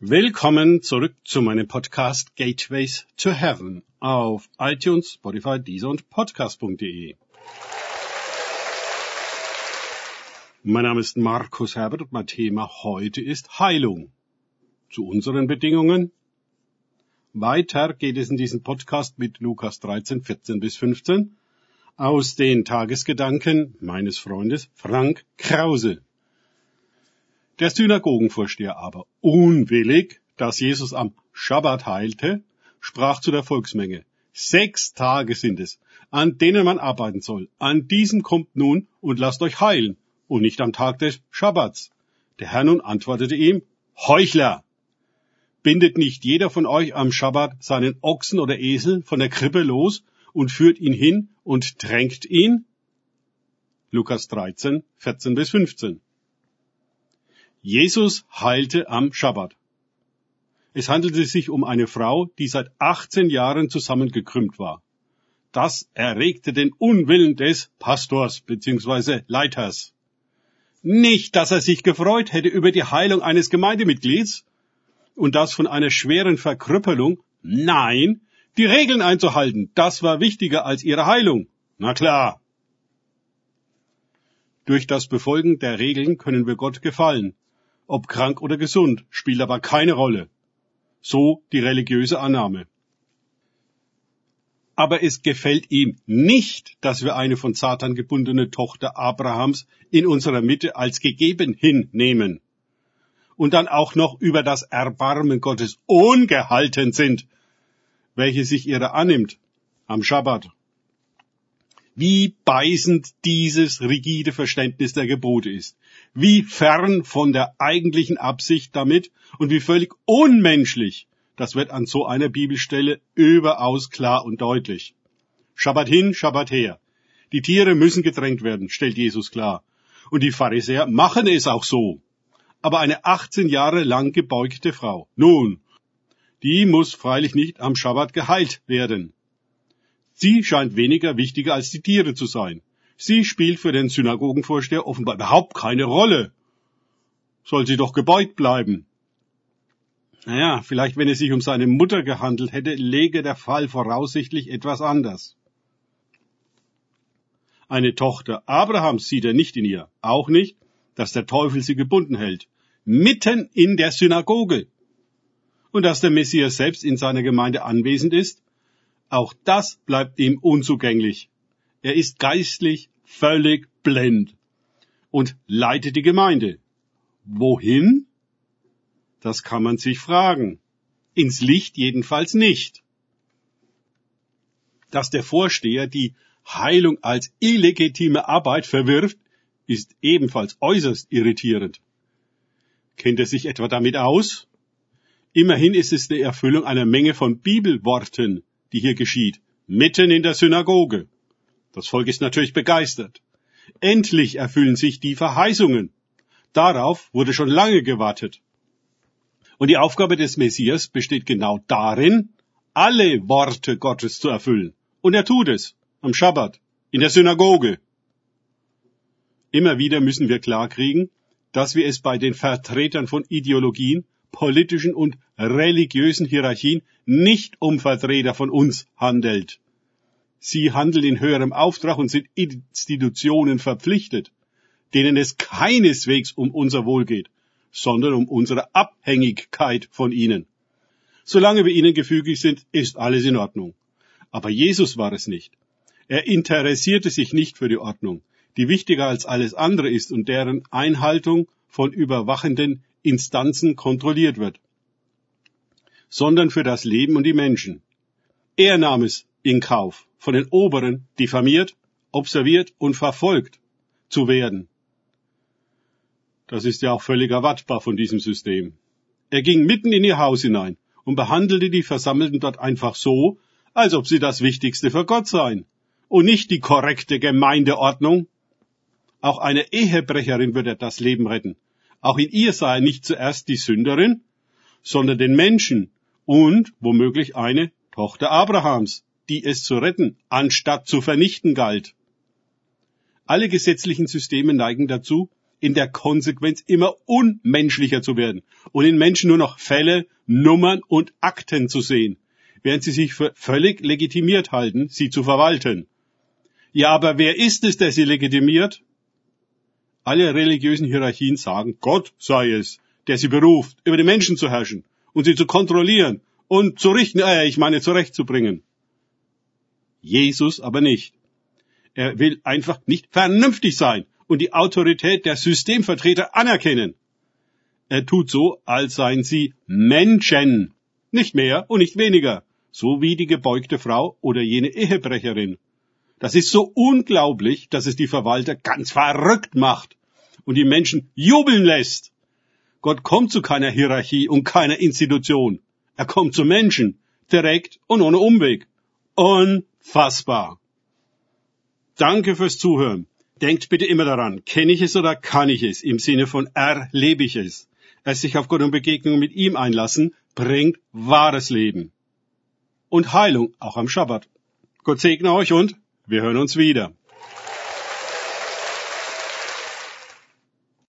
Willkommen zurück zu meinem Podcast Gateways to Heaven auf iTunes, Spotify, Deezer und Podcast.de. Mein Name ist Markus Herbert und mein Thema heute ist Heilung. Zu unseren Bedingungen. Weiter geht es in diesem Podcast mit Lukas 13, 14 bis 15 aus den Tagesgedanken meines Freundes Frank Krause. Der Synagogenvorsteher aber, unwillig, dass Jesus am Schabbat heilte, sprach zu der Volksmenge, Sechs Tage sind es, an denen man arbeiten soll. An diesen kommt nun und lasst euch heilen, und nicht am Tag des Schabbats. Der Herr nun antwortete ihm, Heuchler! Bindet nicht jeder von euch am Schabbat seinen Ochsen oder Esel von der Krippe los und führt ihn hin und drängt ihn? Lukas 13, 14 bis 15. Jesus heilte am Schabbat. Es handelte sich um eine Frau, die seit 18 Jahren zusammengekrümmt war. Das erregte den Unwillen des Pastors bzw. Leiters. Nicht, dass er sich gefreut hätte über die Heilung eines Gemeindemitglieds und das von einer schweren Verkrüppelung. Nein, die Regeln einzuhalten, das war wichtiger als ihre Heilung. Na klar. Durch das Befolgen der Regeln können wir Gott gefallen, ob krank oder gesund, spielt aber keine Rolle. So die religiöse Annahme. Aber es gefällt ihm nicht, dass wir eine von Satan gebundene Tochter Abrahams in unserer Mitte als gegeben hinnehmen. Und dann auch noch über das Erbarmen Gottes ungehalten sind, welche sich ihrer annimmt am Schabbat wie beißend dieses rigide Verständnis der Gebote ist, wie fern von der eigentlichen Absicht damit und wie völlig unmenschlich, das wird an so einer Bibelstelle überaus klar und deutlich. Schabbat hin, Schabbat her. Die Tiere müssen gedrängt werden, stellt Jesus klar. Und die Pharisäer machen es auch so. Aber eine 18 Jahre lang gebeugte Frau, nun, die muss freilich nicht am Schabbat geheilt werden. Sie scheint weniger wichtiger als die Tiere zu sein. Sie spielt für den Synagogenvorsteher offenbar überhaupt keine Rolle. Soll sie doch gebeugt bleiben. Naja, vielleicht wenn es sich um seine Mutter gehandelt hätte, läge der Fall voraussichtlich etwas anders. Eine Tochter Abrahams sieht er nicht in ihr, auch nicht, dass der Teufel sie gebunden hält, mitten in der Synagoge. Und dass der Messias selbst in seiner Gemeinde anwesend ist, auch das bleibt ihm unzugänglich. Er ist geistlich völlig blind und leitet die Gemeinde. Wohin? Das kann man sich fragen. Ins Licht jedenfalls nicht. Dass der Vorsteher die Heilung als illegitime Arbeit verwirft, ist ebenfalls äußerst irritierend. Kennt er sich etwa damit aus? Immerhin ist es die Erfüllung einer Menge von Bibelworten, die hier geschieht, mitten in der Synagoge. Das Volk ist natürlich begeistert. Endlich erfüllen sich die Verheißungen. Darauf wurde schon lange gewartet. Und die Aufgabe des Messias besteht genau darin, alle Worte Gottes zu erfüllen. Und er tut es am Schabbat, in der Synagoge. Immer wieder müssen wir klarkriegen, dass wir es bei den Vertretern von Ideologien politischen und religiösen Hierarchien nicht um Vertreter von uns handelt. Sie handeln in höherem Auftrag und sind Institutionen verpflichtet, denen es keineswegs um unser Wohl geht, sondern um unsere Abhängigkeit von ihnen. Solange wir ihnen gefügig sind, ist alles in Ordnung. Aber Jesus war es nicht. Er interessierte sich nicht für die Ordnung, die wichtiger als alles andere ist und deren Einhaltung von überwachenden Instanzen kontrolliert wird, sondern für das Leben und die Menschen. Er nahm es in Kauf, von den Oberen diffamiert, observiert und verfolgt zu werden. Das ist ja auch völlig erwartbar von diesem System. Er ging mitten in ihr Haus hinein und behandelte die Versammelten dort einfach so, als ob sie das Wichtigste für Gott seien und nicht die korrekte Gemeindeordnung. Auch eine Ehebrecherin würde das Leben retten, auch in ihr er nicht zuerst die Sünderin, sondern den Menschen und womöglich eine Tochter Abrahams, die es zu retten, anstatt zu vernichten galt. Alle gesetzlichen Systeme neigen dazu, in der Konsequenz immer unmenschlicher zu werden und in Menschen nur noch Fälle, Nummern und Akten zu sehen, während sie sich für völlig legitimiert halten, sie zu verwalten. Ja, aber wer ist es, der sie legitimiert? Alle religiösen Hierarchien sagen, Gott sei es, der sie beruft, über die Menschen zu herrschen und sie zu kontrollieren und zu richten, äh, ich meine zurechtzubringen. Jesus aber nicht. Er will einfach nicht vernünftig sein und die Autorität der Systemvertreter anerkennen. Er tut so, als seien sie Menschen, nicht mehr und nicht weniger, so wie die gebeugte Frau oder jene Ehebrecherin. Das ist so unglaublich, dass es die Verwalter ganz verrückt macht und die Menschen jubeln lässt. Gott kommt zu keiner Hierarchie und keiner Institution. Er kommt zu Menschen, direkt und ohne Umweg. Unfassbar. Danke fürs Zuhören. Denkt bitte immer daran, kenne ich es oder kann ich es, im Sinne von erlebe ich es. Es sich auf Gott und Begegnung mit ihm einlassen, bringt wahres Leben. Und Heilung, auch am Schabbat. Gott segne euch und wir hören uns wieder.